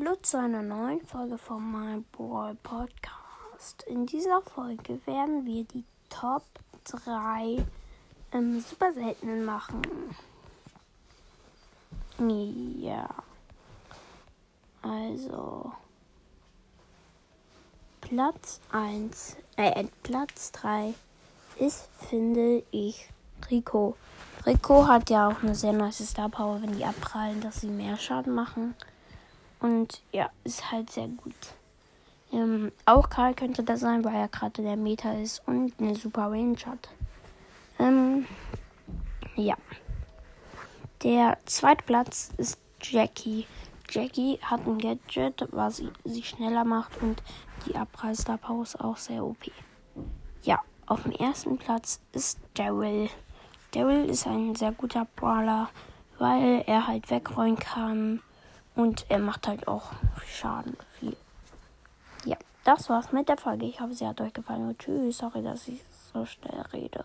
Hallo zu einer neuen Folge von meinem Boy Podcast. In dieser Folge werden wir die Top 3 ähm, super seltenen machen. Ja. Also. Platz 1, äh, Platz 3 ist, finde ich, Rico. Rico hat ja auch eine sehr nice Star Power, wenn die abprallen, dass sie mehr Schaden machen. Und ja, ist halt sehr gut. Ähm, auch Karl könnte das sein, weil er gerade der Meta ist und eine super Range hat. Ähm, ja. Der zweite Platz ist Jackie. Jackie hat ein Gadget, was sie schneller macht und die Abreißer Pause auch sehr OP. Ja, auf dem ersten Platz ist Daryl. Daryl ist ein sehr guter Brawler, weil er halt wegrollen kann und er macht halt auch Schaden viel. Ja, das war's mit der Folge. Ich hoffe, sie hat euch gefallen. Und tschüss. Sorry, dass ich so schnell rede.